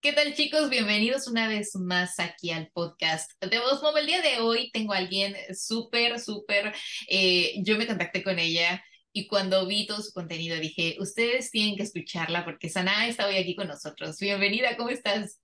¿Qué tal chicos? Bienvenidos una vez más aquí al podcast de Voz El día de hoy tengo a alguien súper, súper, eh, yo me contacté con ella y cuando vi todo su contenido dije, ustedes tienen que escucharla porque Sana está hoy aquí con nosotros. Bienvenida, ¿cómo estás?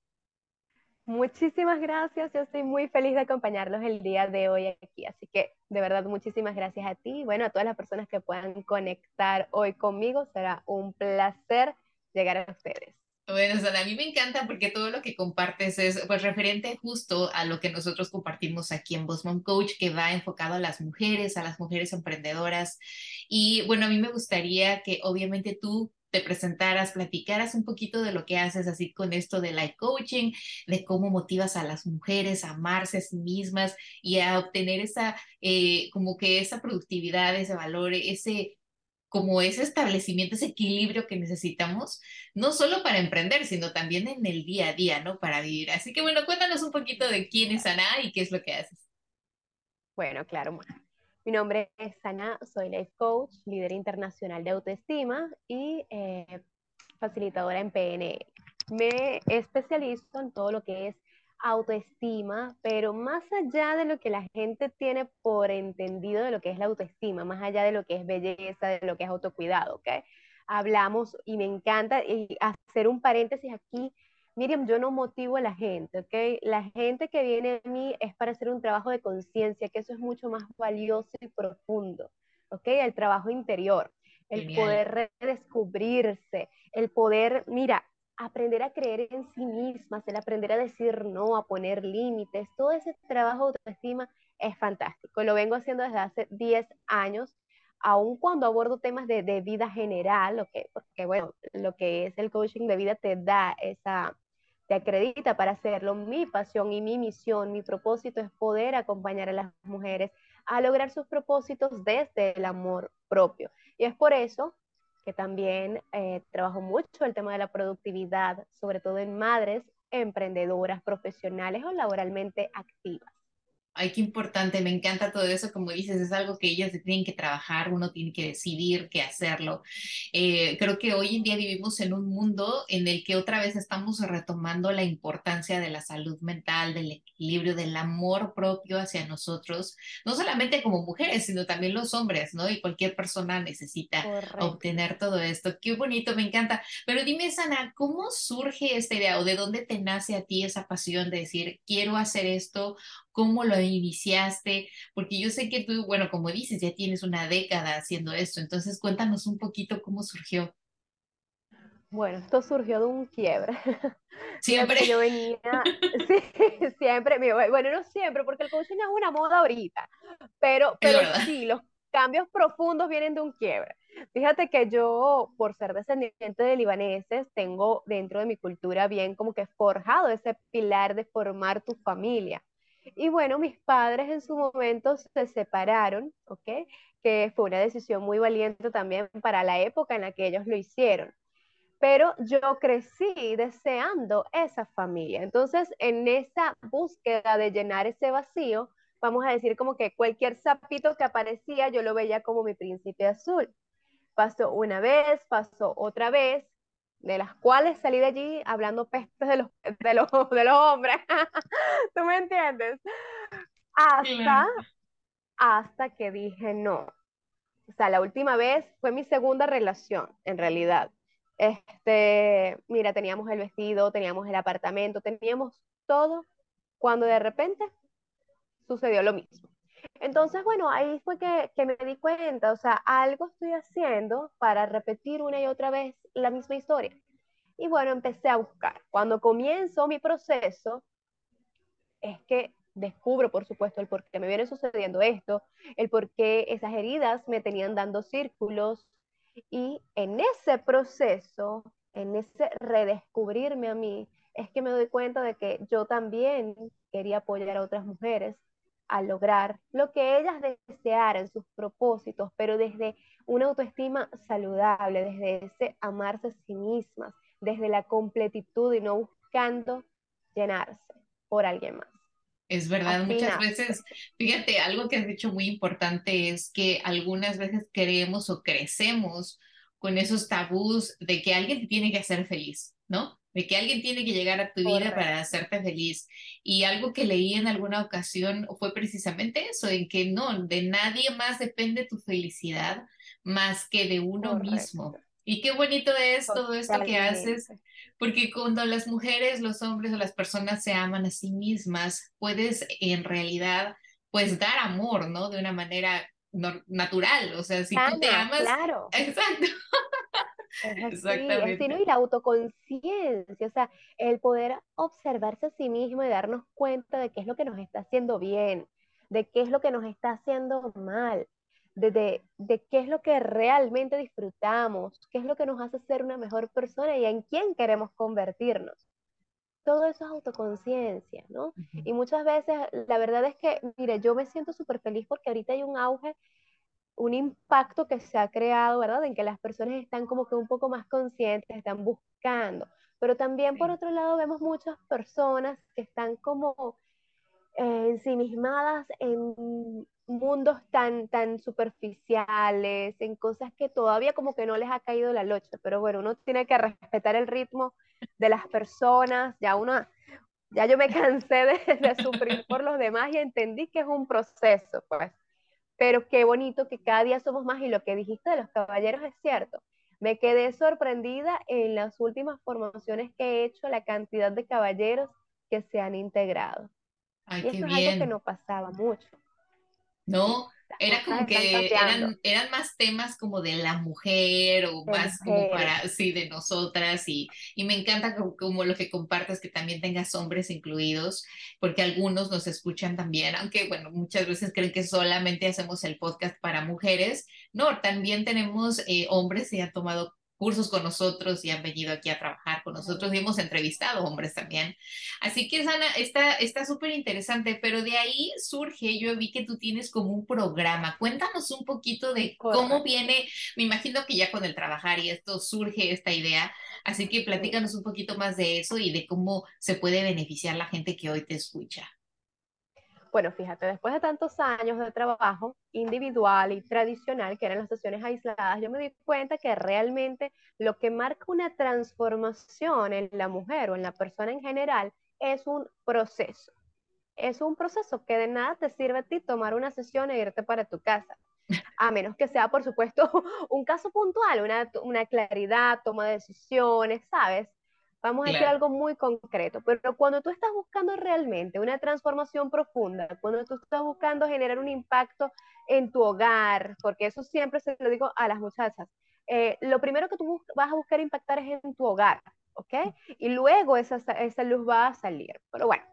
Muchísimas gracias, yo estoy muy feliz de acompañarlos el día de hoy aquí, así que de verdad muchísimas gracias a ti bueno, a todas las personas que puedan conectar hoy conmigo, será un placer llegar a ustedes. Bueno, Sana, a mí me encanta porque todo lo que compartes es pues referente justo a lo que nosotros compartimos aquí en Boss Coach, que va enfocado a las mujeres, a las mujeres emprendedoras. Y bueno, a mí me gustaría que obviamente tú te presentaras, platicaras un poquito de lo que haces así con esto de life coaching, de cómo motivas a las mujeres a amarse a sí mismas y a obtener esa, eh, como que esa productividad, ese valor, ese como ese establecimiento, ese equilibrio que necesitamos, no solo para emprender, sino también en el día a día, ¿no? Para vivir. Así que bueno, cuéntanos un poquito de quién es Ana y qué es lo que haces. Bueno, claro. Mi nombre es Ana, soy life coach, líder internacional de autoestima y eh, facilitadora en PNL. Me especializo en todo lo que es autoestima, pero más allá de lo que la gente tiene por entendido de lo que es la autoestima, más allá de lo que es belleza, de lo que es autocuidado, ¿ok? Hablamos y me encanta hacer un paréntesis aquí. Miriam, yo no motivo a la gente, ¿ok? La gente que viene a mí es para hacer un trabajo de conciencia, que eso es mucho más valioso y profundo, ¿ok? El trabajo interior, el poder redescubrirse, el poder, mira, aprender a creer en sí mismas, el aprender a decir no, a poner límites, todo ese trabajo de autoestima es fantástico. Lo vengo haciendo desde hace 10 años, aun cuando abordo temas de, vida general, okay, porque bueno, lo que es el coaching de vida te da esa, te acredita para hacerlo. Mi pasión y mi misión, mi propósito es poder acompañar a las mujeres a lograr sus propósitos desde el amor propio. Y es por eso que también eh, trabajo mucho el tema de la productividad, sobre todo en madres emprendedoras, profesionales o laboralmente activas. Ay, qué importante, me encanta todo eso, como dices, es algo que ellas tienen que trabajar, uno tiene que decidir qué hacerlo. Eh, creo que hoy en día vivimos en un mundo en el que otra vez estamos retomando la importancia de la salud mental, del equilibrio, del amor propio hacia nosotros, no solamente como mujeres, sino también los hombres, ¿no? Y cualquier persona necesita obtener todo esto. Qué bonito, me encanta. Pero dime, Sana, ¿cómo surge esta idea o de dónde te nace a ti esa pasión de decir, quiero hacer esto? ¿Cómo lo iniciaste? Porque yo sé que tú, bueno, como dices, ya tienes una década haciendo esto, entonces cuéntanos un poquito cómo surgió. Bueno, esto surgió de un quiebre. Siempre. yo venía, sí, siempre, bueno, no siempre, porque el coaching es una moda ahorita, pero, pero sí, los cambios profundos vienen de un quiebre. Fíjate que yo, por ser descendiente de libaneses, tengo dentro de mi cultura bien como que forjado ese pilar de formar tu familia. Y bueno, mis padres en su momento se separaron, ¿ok? Que fue una decisión muy valiente también para la época en la que ellos lo hicieron. Pero yo crecí deseando esa familia. Entonces, en esa búsqueda de llenar ese vacío, vamos a decir como que cualquier sapito que aparecía, yo lo veía como mi príncipe azul. Pasó una vez, pasó otra vez, de las cuales salí de allí hablando pestes de los, de los, de los hombres. ¿Tú me entiendes? Hasta, hasta que dije no. O sea, la última vez fue mi segunda relación, en realidad. Este, mira, teníamos el vestido, teníamos el apartamento, teníamos todo, cuando de repente sucedió lo mismo. Entonces, bueno, ahí fue que, que, me di cuenta, o sea, algo estoy haciendo para repetir una y otra vez la misma historia. Y bueno, empecé a buscar. Cuando comienzo mi proceso, es que descubro, por supuesto, el por qué me viene sucediendo esto, el por qué esas heridas me tenían dando círculos. Y en ese proceso, en ese redescubrirme a mí, es que me doy cuenta de que yo también quería apoyar a otras mujeres a lograr lo que ellas desearan, sus propósitos, pero desde una autoestima saludable, desde ese amarse a sí mismas, desde la completitud y no buscando llenarse por alguien más. Es verdad, muchas veces, fíjate, algo que has dicho muy importante es que algunas veces creemos o crecemos con esos tabús de que alguien te tiene que hacer feliz, ¿no? de que alguien tiene que llegar a tu vida para hacerte feliz. Y algo que leí en alguna ocasión fue precisamente eso, en que no, de nadie más depende tu felicidad más que de uno mismo. Y qué bonito es todo esto que haces, porque cuando las mujeres, los hombres o las personas se aman a sí mismas, puedes en realidad pues dar amor, ¿no? De una manera natural, o sea, si tú te amas, claro. exacto. Exactamente. y la autoconciencia, o sea, el poder observarse a sí mismo y darnos cuenta de qué es lo que nos está haciendo bien, de qué es lo que nos está haciendo mal, de, de, qué es lo que realmente disfrutamos, qué es lo que nos hace ser una mejor persona y en quién queremos convertirnos. Todo eso es autoconciencia, ¿no? Y muchas veces, la verdad es que, mire, yo me siento súper feliz porque ahorita hay un auge un impacto que se ha creado, ¿verdad? En que las personas están como que un poco más conscientes, están buscando. Pero también por otro lado vemos muchas personas que están como eh, ensimismadas en mundos tan, tan superficiales, en cosas que todavía como que no les ha caído la locha. Pero bueno, uno tiene que respetar el ritmo de las personas. Ya uno, ya yo me cansé de, de sufrir por los demás y entendí que es un proceso, pues pero qué bonito que cada día somos más y lo que dijiste de los caballeros es cierto. Me quedé sorprendida en las últimas formaciones que he hecho, la cantidad de caballeros que se han integrado. Ay, y eso es algo que no pasaba mucho. No, era como que eran, eran más temas como de la mujer o más como para, sí, de nosotras y, y me encanta como, lo que compartas que también tengas hombres incluidos, porque algunos nos escuchan también, aunque bueno, muchas veces creen que solamente hacemos el podcast para mujeres, no, también tenemos eh, hombres que han tomado cursos con nosotros y han venido aquí a trabajar con nosotros y hemos entrevistado hombres también. Así que, Sana, está súper interesante, pero de ahí surge, yo vi que tú tienes como un programa. Cuéntanos un poquito de cómo viene, me imagino que ya con el trabajar y esto surge esta idea, así que platícanos un poquito más de eso y de cómo se puede beneficiar la gente que hoy te escucha. Bueno, fíjate, después de tantos años de trabajo individual y tradicional, que eran las sesiones aisladas, yo me di cuenta que realmente lo que marca una transformación en la mujer o en la persona en general es un proceso. Es un proceso que de nada te sirve a ti tomar una sesión e irte para tu casa. A menos que sea, por supuesto, un caso puntual, una, una claridad, toma de decisiones, ¿sabes? Vamos a decir algo muy concreto, pero cuando tú estás buscando realmente una transformación profunda, cuando tú estás buscando generar un impacto en tu hogar, porque eso siempre se lo digo a las muchachas, eh, lo primero que tú vas a buscar impactar es en tu hogar, ¿ok? Y luego esa, esa luz va a salir. Pero bueno,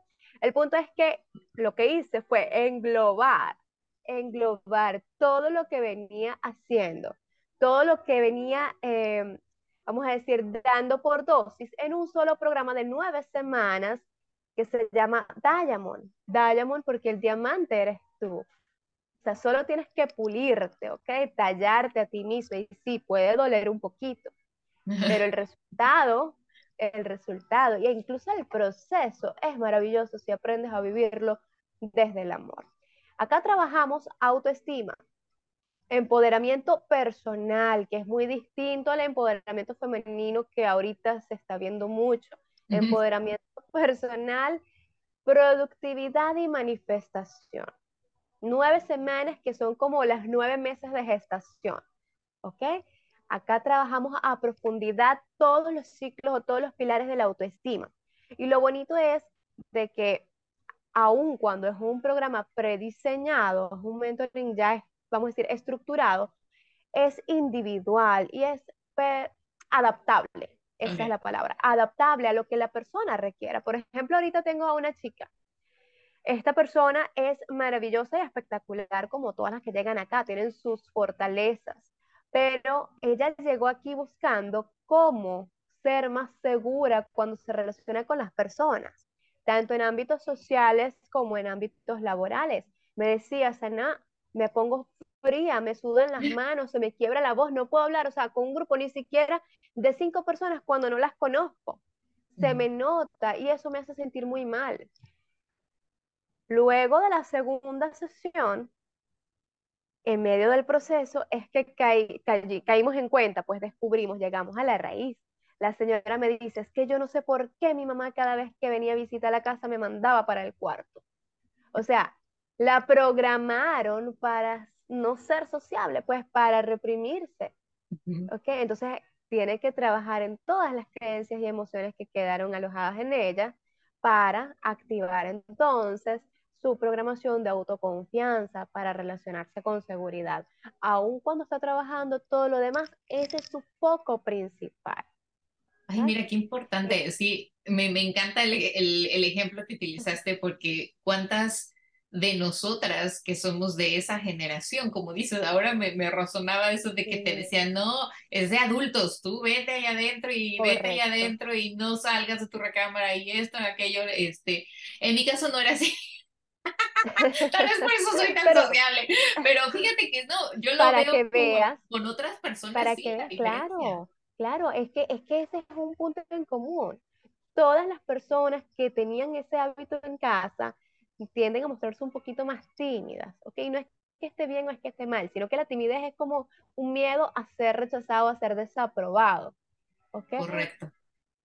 el punto es que lo que hice fue englobar, englobar todo lo que venía haciendo, todo lo que venía eh, vamos a decir, dando por dosis en un solo programa de nueve semanas que se llama Diamond. Diamond porque el diamante eres tú. O sea, solo tienes que pulirte, ¿ok? Tallarte a ti mismo. Y sí, puede doler un poquito, pero el resultado, el resultado e incluso el proceso es maravilloso si aprendes a vivirlo desde el amor. Acá trabajamos autoestima, empoderamiento personal, que es muy distinto al empoderamiento femenino que ahorita se está viendo mucho. Empoderamiento personal, productividad y manifestación. Nueve semanas que son como las nueve meses de gestación. ¿Ok? Acá trabajamos a profundidad todos los ciclos o todos los pilares de la autoestima. Y lo bonito es de que aun cuando es un programa prediseñado, es un mentoring ya vamos a decir, estructurado, es individual y es adaptable. Esa es la palabra, adaptable a lo que la persona requiera. Por ejemplo, ahorita tengo a una chica. Esta persona es maravillosa y espectacular como todas las que llegan acá, tienen sus fortalezas, pero ella llegó aquí buscando cómo ser más segura cuando se relaciona con las personas, tanto en ámbitos sociales como en ámbitos laborales. Me decía, Sana, me pongo fría, me sudan las manos, se me quiebra la voz, no puedo hablar, o sea, con un grupo ni siquiera de cinco personas cuando no las conozco. Se me nota y eso me hace sentir muy mal. Luego de la segunda sesión, en medio del proceso, es que caímos en cuenta, pues descubrimos, llegamos a la raíz La señora me dice, es que yo no sé por qué mi mamá cada vez que venía a visitar la casa me mandaba para el cuarto. O sea, la programaron para no ser sociable, pues para reprimirse. ¿Ok? Entonces tiene que trabajar en todas las creencias y emociones que quedaron alojadas en ella para activar entonces su programación de autoconfianza para relacionarse con seguridad. Aun cuando está trabajando todo lo demás, ese es su foco principal. Ay, mira, qué importante. Sí, me, me encanta el, el, el, ejemplo que utilizaste porque cuántas de nosotras que somos de esa generación, como dices, ahora me, me razonaba eso de que te decían, no, es de adultos, tú vete ahí adentro y vete ahí adentro y no salgas de tu recámara y esto, aquello, este, en mi caso no era así. Tal vez por eso soy tan sociable, pero fíjate que no, yo lo para veo que veas, con, otras personas. Para que veas, claro, claro, es que, es que ese es un punto en común. Todas las personas que tenían ese hábito en casa tienden a mostrarse un poquito más tímidas, ¿ok? No es que esté bien o es que esté mal, sino que la timidez es como un miedo a ser rechazado, a ser desaprobado, ¿ok? Correcto.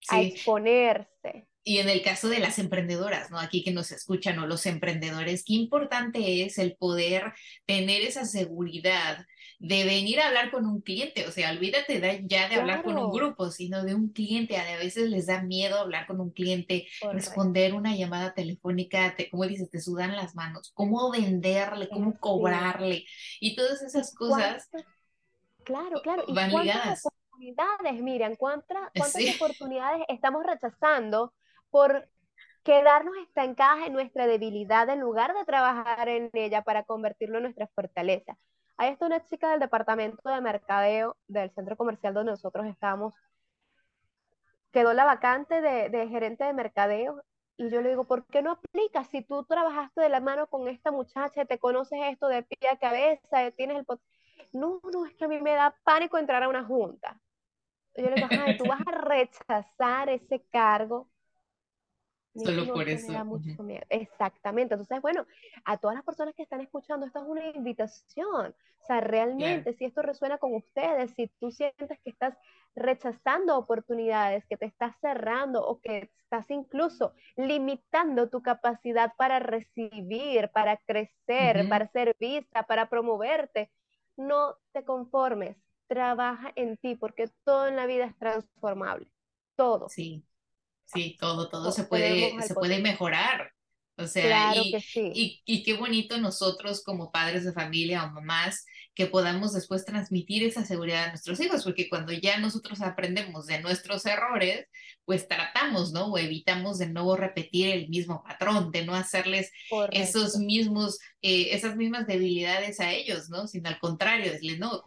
A exponerse. Y en el caso de las emprendedoras, ¿no? Aquí que nos escuchan, o los emprendedores, qué importante es el poder tener esa seguridad de venir a hablar con un cliente. O sea, olvídate ya de hablar con un grupo, sino de un cliente. A veces les da miedo hablar con un cliente, responder una llamada telefónica, te, como dices, te sudan las manos. ¿Cómo venderle? ¿Cómo cobrarle? Y todas esas cosas. Claro, claro. ¿Y van ligadas. oportunidades, Miriam? ¿Cuántas, cuántas oportunidades estamos rechazando? Por quedarnos estancadas en nuestra debilidad en lugar de trabajar en ella para convertirlo en nuestra fortaleza. Ahí está una chica del departamento de mercadeo del centro comercial donde nosotros estamos. Quedó la vacante de, gerente de mercadeo y yo le digo, ¿por qué no aplicas? Si tú trabajaste de la mano con esta muchacha, te conoces esto de pie a cabeza, tienes el... No, no, es que a mí me da pánico entrar a una junta. Yo le digo, ay, tú vas a rechazar ese cargo Solo por eso. Exactamente. Entonces, bueno, a todas las personas que están escuchando, esto es una invitación. O sea, realmente, si esto resuena con ustedes, si tú sientes que estás rechazando oportunidades, que te estás cerrando o que estás incluso limitando tu capacidad para recibir, para crecer, para ser vista, para promoverte, no te conformes. Trabaja en ti porque todo en la vida es transformable. Todo. Sí. Sí, todo, todo se puede, se puede mejorar. O sea, y, y, y, qué bonito nosotros como padres de familia o mamás que podamos después transmitir esa seguridad a nuestros hijos, porque cuando ya nosotros aprendemos de nuestros errores, pues tratamos, ¿no? O evitamos de nuevo repetir el mismo patrón, de no hacerles esos mismos, eh, esas mismas debilidades a ellos, ¿no? Sino al contrario, decirles, no,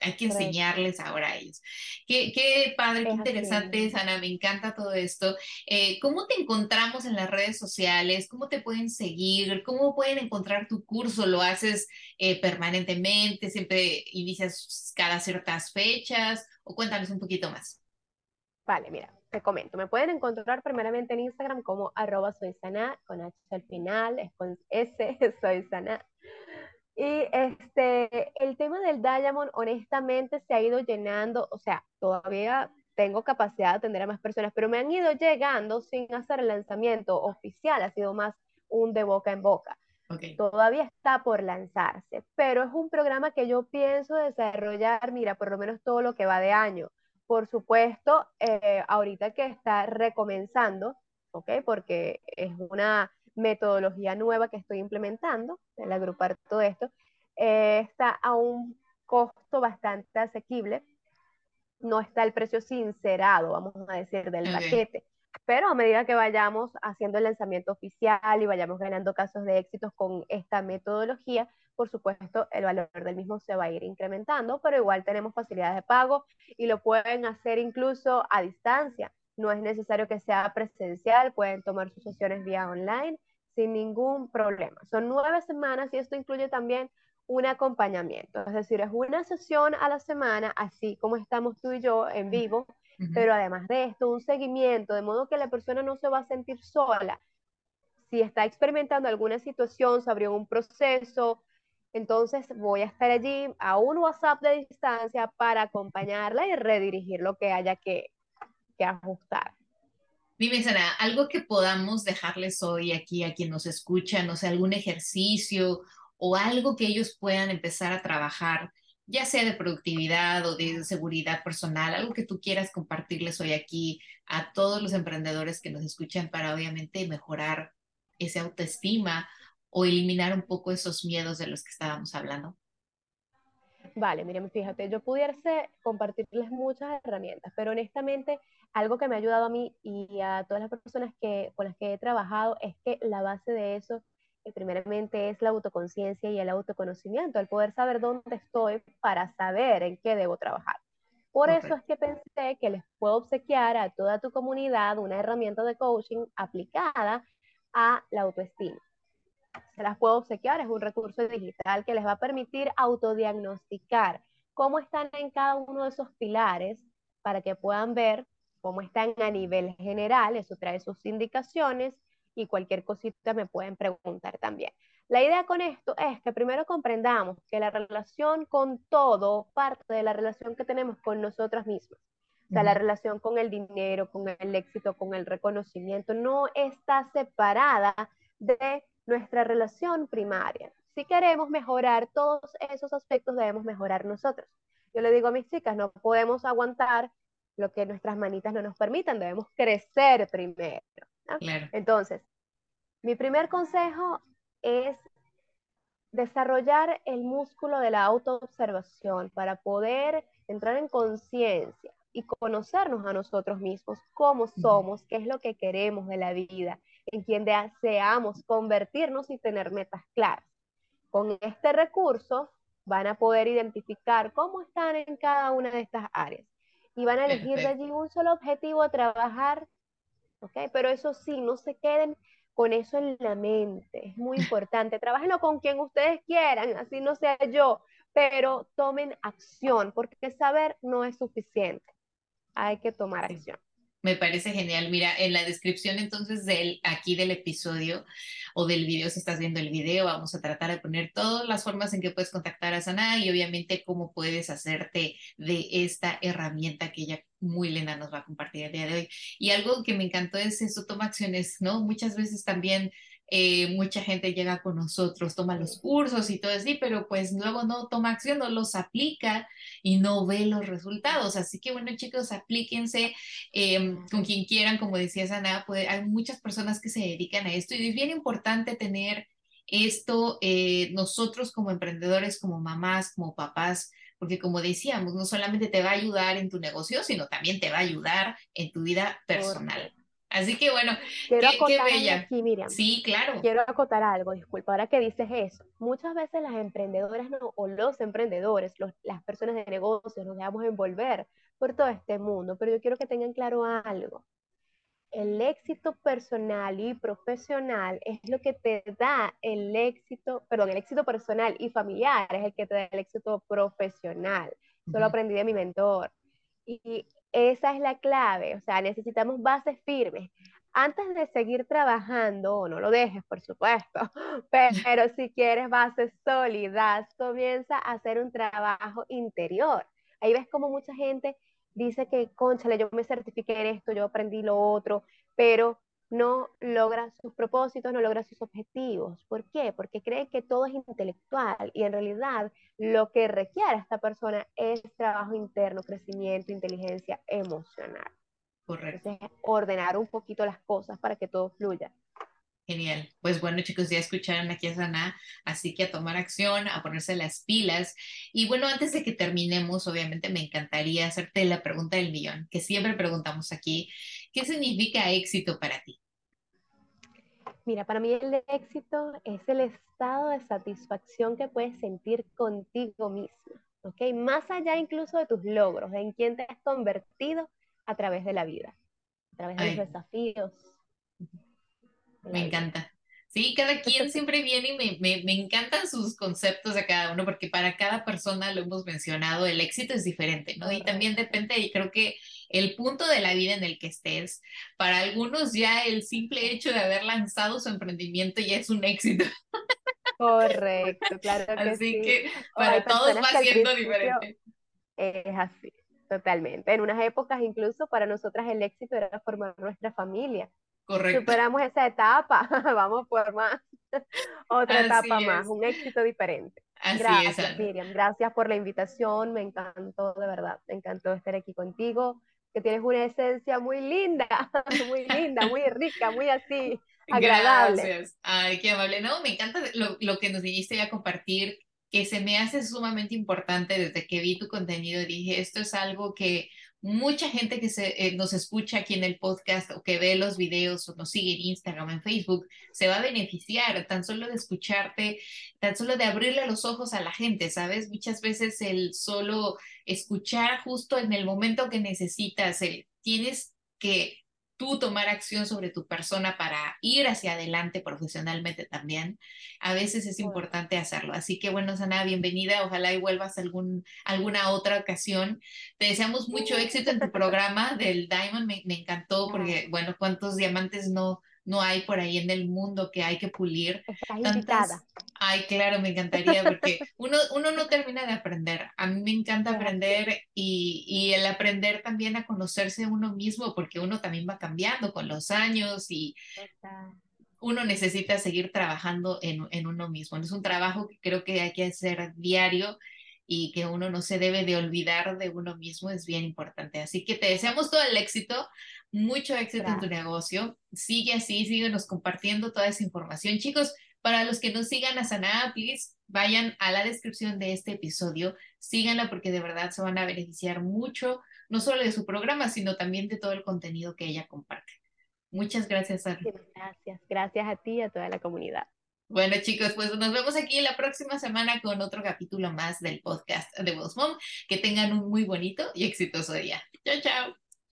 hay que enseñarles ahora a ellos. Qué, qué padre, qué interesante, Sana, me encanta todo esto. Eh, ¿Cómo te encontramos en las redes sociales? ¿Cómo te pueden seguir? ¿Cómo pueden encontrar tu curso? ¿Lo haces eh, permanentemente? ¿Siempre inicias cada ciertas fechas? ¿O cuéntanos un poquito más? Vale, mira, te comento. Me pueden encontrar primeramente en Instagram como arroba soy sana, con H al final, es con S, soy sana y este, el tema del Diamond, honestamente, se ha ido llenando, o sea, todavía tengo capacidad de atender a más personas, pero me han ido llegando sin hacer el lanzamiento oficial, ha sido más un de boca en boca. Todavía está por lanzarse, pero es un programa que yo pienso desarrollar, mira, por lo menos todo lo que va de año. Por supuesto, eh, ahorita que está recomenzando, ¿ok? Porque es una metodología nueva que estoy implementando, el agrupar todo esto, eh, está a un costo bastante asequible. No está el precio sincerado, vamos a decir, del paquete. Pero a medida que vayamos haciendo el lanzamiento oficial y vayamos ganando casos de éxitos con esta metodología, por supuesto, el valor del mismo se va a ir incrementando, pero igual tenemos facilidades de pago y lo pueden hacer incluso a distancia. No es necesario que sea presencial, pueden tomar sus sesiones vía online sin ningún problema. Son nueve semanas y esto incluye también un acompañamiento, es decir, es una sesión a la semana, así como estamos tú y yo en vivo, pero además de esto, un seguimiento, de modo que la persona no se va a sentir sola. Si está experimentando alguna situación, se abrió un proceso, entonces voy a estar allí a un WhatsApp de distancia para acompañarla y redirigir lo que haya que, que ajustar. Dime, Sara, algo que podamos dejarles hoy aquí a quien nos escucha, no sé, algún ejercicio o algo que ellos puedan empezar a trabajar, ya sea de productividad o de seguridad personal, algo que tú quieras compartirles hoy aquí a todos los emprendedores que nos escuchan para obviamente mejorar esa autoestima o eliminar un poco esos miedos de los que estábamos hablando. Vale, miren, fíjate, yo pudiese compartirles muchas herramientas, pero honestamente algo que me ha ayudado a mí y a todas las personas que, con las que he trabajado es que la base de eso, eh, primeramente, es la autoconciencia y el autoconocimiento, el poder saber dónde estoy para saber en qué debo trabajar. Por eso es que pensé que les puedo obsequiar a toda tu comunidad una herramienta de coaching aplicada a la autoestima se las puedo obsequiar, es un recurso digital que les va a permitir autodiagnosticar cómo están en cada uno de esos pilares para que puedan ver cómo están a nivel general, eso trae sus indicaciones y cualquier cosita me pueden preguntar también. La idea con esto es que primero comprendamos que la relación con todo parte de la relación que tenemos con nosotras mismas. O sea, la relación con el dinero, con el éxito, con el reconocimiento, no está separada de nuestra relación primaria. Si queremos mejorar todos esos aspectos, debemos mejorar nosotros. Yo le digo a mis chicas, no podemos aguantar lo que nuestras manitas no nos permitan, debemos crecer primero. Entonces, mi primer consejo es desarrollar el músculo de la autoobservación para poder entrar en conciencia y conocernos a nosotros mismos, cómo somos, qué es lo que queremos de la vida, en quien deseamos convertirnos y tener metas claras. Con este recurso van a poder identificar cómo están en cada una de estas áreas y van a elegir de allí un solo objetivo a trabajar, ¿ok? Pero eso sí, no se queden con eso en la mente, es muy importante. Trabajenlo con quien ustedes quieran, así no sea yo, pero tomen acción, porque saber no es suficiente, hay que tomar acción. Me parece genial. Mira, en la descripción entonces del aquí del episodio o del video, si estás viendo el video, vamos a tratar de poner todas las formas en que puedes contactar a Sana y obviamente cómo puedes hacerte de esta herramienta que ella muy linda nos va a compartir el día de hoy. Y algo que me encantó es eso, toma acciones, ¿no? Muchas veces también eh, mucha gente llega con nosotros, toma los cursos y todo así, pero pues luego no toma acción, no los aplica y no ve los resultados. Así que bueno, chicos, aplíquense em, con quien quieran, como decía Sana, pues, hay muchas personas que se dedican a esto y es bien importante tener esto eh, nosotros como emprendedores, como mamás, como papás, porque como decíamos, no solamente te va a ayudar en tu negocio, sino también te va a ayudar en tu vida personal. Así que bueno, Quiero qué, bella. Aquí, Miriam. Sí, claro. Quiero acotar algo, disculpa, ahora que dices eso. Muchas veces las emprendedoras o los emprendedores, las personas de negocios, nos dejamos envolver por todo este mundo, pero yo quiero que tengan claro algo. El éxito personal y profesional es lo que te da el éxito, perdón, el éxito personal y familiar es el que te da el éxito profesional. Eso lo aprendí de mi mentor. Y esa es la clave, o sea, necesitamos bases firmes. Antes de seguir trabajando, no lo dejes, por supuesto, pero si quieres bases sólidas, comienza a hacer un trabajo interior. Ahí ves como mucha gente dice que, conchale, yo me certifiqué en esto, yo aprendí lo otro, pero no logra sus propósitos, no logra sus objetivos. ¿Por qué? Porque cree que todo es intelectual y en realidad lo que requiere esta persona es trabajo interno, crecimiento, inteligencia emocional. Correcto. ordenar un poquito las cosas para que todo fluya. Genial. Pues bueno, chicos, ya escucharon aquí a Sana, así que a tomar acción, a ponerse las pilas. Y bueno, antes de que terminemos, obviamente me encantaría hacerte la pregunta del millón, que siempre preguntamos aquí. ¿Qué significa éxito para ti? Mira, para mí el éxito es el estado de satisfacción que puedes sentir contigo misma, ¿ok? Más allá incluso de tus logros, en quién te has convertido a través de la vida, a través de los desafíos. Me encanta. Sí, cada quien siempre viene y me, me, encantan sus conceptos de cada uno, porque para cada persona, lo hemos mencionado, el éxito es diferente, ¿no? Y también depende, y creo que el punto de la vida en el que estés, para algunos ya el simple hecho de haber lanzado su emprendimiento ya es un éxito. Correcto, claro que Así que para todos va siendo diferente. Es así. Totalmente. En unas épocas incluso para nosotras el éxito era formar nuestra familia. Correcto. Superamos esa etapa, vamos por más, otra etapa más, un éxito diferente. Así gracias, Miriam. Gracias por la invitación. Me encantó, de verdad. Me encantó estar aquí contigo. Que tienes una esencia muy linda, muy linda, muy rica, muy así, agradable. Gracias. Ay, qué amable. No, me encanta lo, lo que nos viniste a compartir que se me hace sumamente importante desde que vi tu contenido. Dije, esto es algo que mucha gente que se, eh, nos escucha aquí en el podcast o que ve los videos o nos sigue en Instagram, en Facebook, se va a beneficiar tan solo de escucharte, tan solo de abrirle los ojos a la gente, ¿sabes? Muchas veces el solo escuchar justo en el momento que necesitas, el, tienes que tú tomar acción sobre tu persona para ir hacia adelante profesionalmente también, a veces es importante hacerlo. Así que bueno, Sana, bienvenida. Ojalá y vuelvas algún, alguna otra ocasión. Te deseamos mucho éxito en tu programa del Diamond. Me, me encantó porque, bueno, cuántos diamantes no, no hay por ahí en el mundo que hay que pulir. Tantas... Ay, claro, me encantaría porque uno, uno no termina de aprender. A mí me encanta aprender y, y, el aprender también a conocerse uno mismo porque uno también va cambiando con los años y uno necesita seguir trabajando en, en uno mismo. Es un trabajo que creo que hay que hacer diario y que uno no se debe de olvidar de uno mismo es bien importante. Así que te deseamos todo el éxito, mucho éxito en tu negocio. Sigue así, síguenos compartiendo toda esa información. Chicos, para los que no sigan a Sanaa, please vayan a la descripción de este episodio, síganla porque de verdad se van a beneficiar mucho, no solo de su programa, sino también de todo el contenido que ella comparte. Muchas gracias, Ana. Gracias, gracias a ti y a toda la comunidad. Bueno, chicos, pues nos vemos aquí la próxima semana con otro capítulo más del podcast de Boss Mom. Que tengan un muy bonito y exitoso día. Chao, chao.